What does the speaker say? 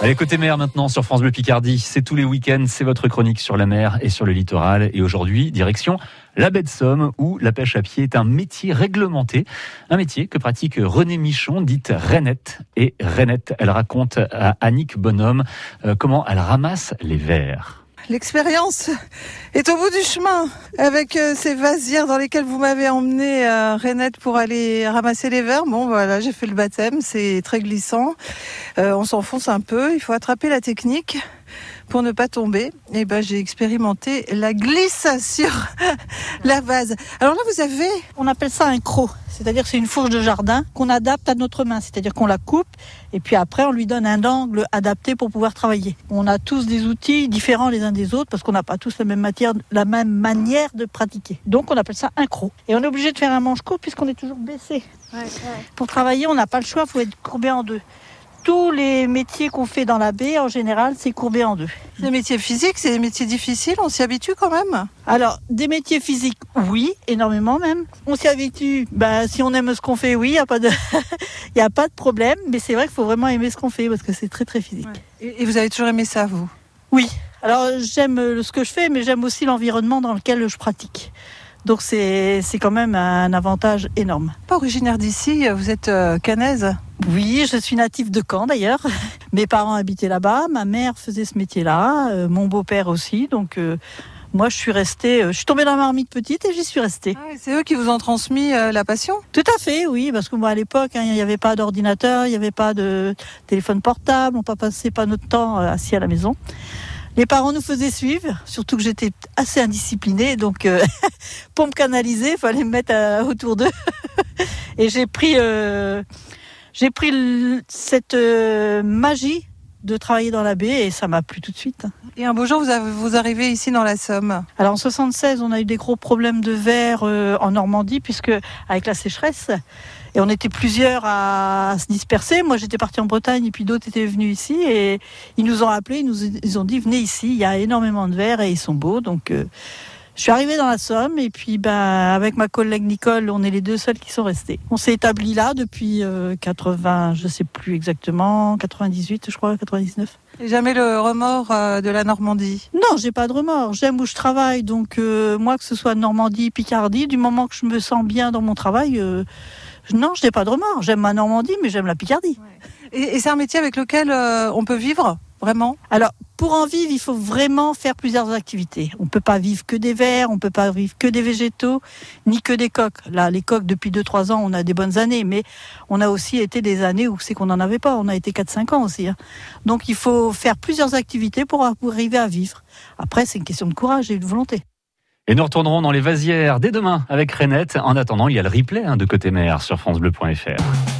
Allez, côté mer maintenant sur France Bleu Picardie. C'est tous les week-ends, c'est votre chronique sur la mer et sur le littoral. Et aujourd'hui, direction la baie de Somme où la pêche à pied est un métier réglementé. Un métier que pratique René Michon, dite Renette. Et Renette, elle raconte à Annick Bonhomme euh, comment elle ramasse les vers. L'expérience est au bout du chemin avec euh, ces vasières dans lesquelles vous m'avez emmené, euh, Renette, pour aller ramasser les verres. Bon, voilà, j'ai fait le baptême, c'est très glissant. Euh, on s'enfonce un peu, il faut attraper la technique pour ne pas tomber. Et ben j'ai expérimenté la glisse sur la vase. Alors là vous avez, on appelle ça un croc, c'est-à-dire c'est une fourche de jardin qu'on adapte à notre main, c'est-à-dire qu'on la coupe et puis après on lui donne un angle adapté pour pouvoir travailler. On a tous des outils différents les uns des autres parce qu'on n'a pas tous la même matière, la même manière de pratiquer. Donc on appelle ça un croc. Et on est obligé de faire un manche court puisqu'on est toujours baissé. Ouais, ouais. Pour travailler, on n'a pas le choix, il faut être courbé en deux tous les métiers qu'on fait dans la baie, en général, c'est courbé en deux. Les métiers physiques, c'est des métiers difficiles, on s'y habitue quand même Alors, des métiers physiques, oui, énormément même. On s'y habitue, bah, si on aime ce qu'on fait, oui, il n'y a, pas de... y a pas de problème, mais c'est vrai qu'il faut vraiment aimer ce qu'on fait parce que c'est très très physique. Ouais. Et vous avez toujours aimé ça, vous? Oui. Alors, j'aime ce que je fais, mais j'aime aussi l'environnement dans lequel je pratique. Donc c'est quand même un avantage énorme. Pas originaire d'ici, vous êtes euh, canaise oui, je suis native de Caen d'ailleurs. Mes parents habitaient là-bas, ma mère faisait ce métier-là, euh, mon beau-père aussi. Donc euh, moi, je suis restée, euh, je suis tombée dans la marmite petite et j'y suis restée. Ah, c'est eux qui vous ont transmis euh, la passion? Tout à fait, oui, parce que moi à l'époque, hein, il n'y avait pas d'ordinateur, il n'y avait pas de téléphone portable, on ne passait pas notre temps assis à la maison. Les parents nous faisaient suivre, surtout que j'étais assez indisciplinée, donc euh, pour me canaliser, il fallait me mettre à, autour d'eux. et j'ai pris, euh, j'ai pris cette euh, magie de travailler dans la baie et ça m'a plu tout de suite. Et un beau jour, vous, avez, vous arrivez ici dans la Somme Alors en 76, on a eu des gros problèmes de verre euh, en Normandie puisque avec la sécheresse et on était plusieurs à, à se disperser. Moi, j'étais partie en Bretagne et puis d'autres étaient venus ici et ils nous ont appelés, ils nous ils ont dit venez ici, il y a énormément de verres et ils sont beaux donc euh, je suis arrivée dans la Somme et puis ben, avec ma collègue Nicole, on est les deux seuls qui sont restés. On s'est établi là depuis euh, 80, je sais plus exactement, 98 je crois, 99. Et jamais le remords euh, de la Normandie? Non, j'ai pas de remords. J'aime où je travaille, donc euh, moi que ce soit Normandie, Picardie, du moment que je me sens bien dans mon travail, euh, non, je n'ai pas de remords. J'aime ma Normandie, mais j'aime la Picardie. Ouais. Et, et c'est un métier avec lequel euh, on peut vivre Vraiment? Alors, pour en vivre, il faut vraiment faire plusieurs activités. On ne peut pas vivre que des vers, on ne peut pas vivre que des végétaux, ni que des coques. Là, les coques, depuis 2-3 ans, on a des bonnes années, mais on a aussi été des années où c'est qu'on n'en avait pas. On a été 4-5 ans aussi. Hein. Donc, il faut faire plusieurs activités pour, arriver à vivre. Après, c'est une question de courage et de volonté. Et nous retournerons dans les vasières dès demain avec Renette. En attendant, il y a le replay hein, de Côté Mer sur FranceBleu.fr.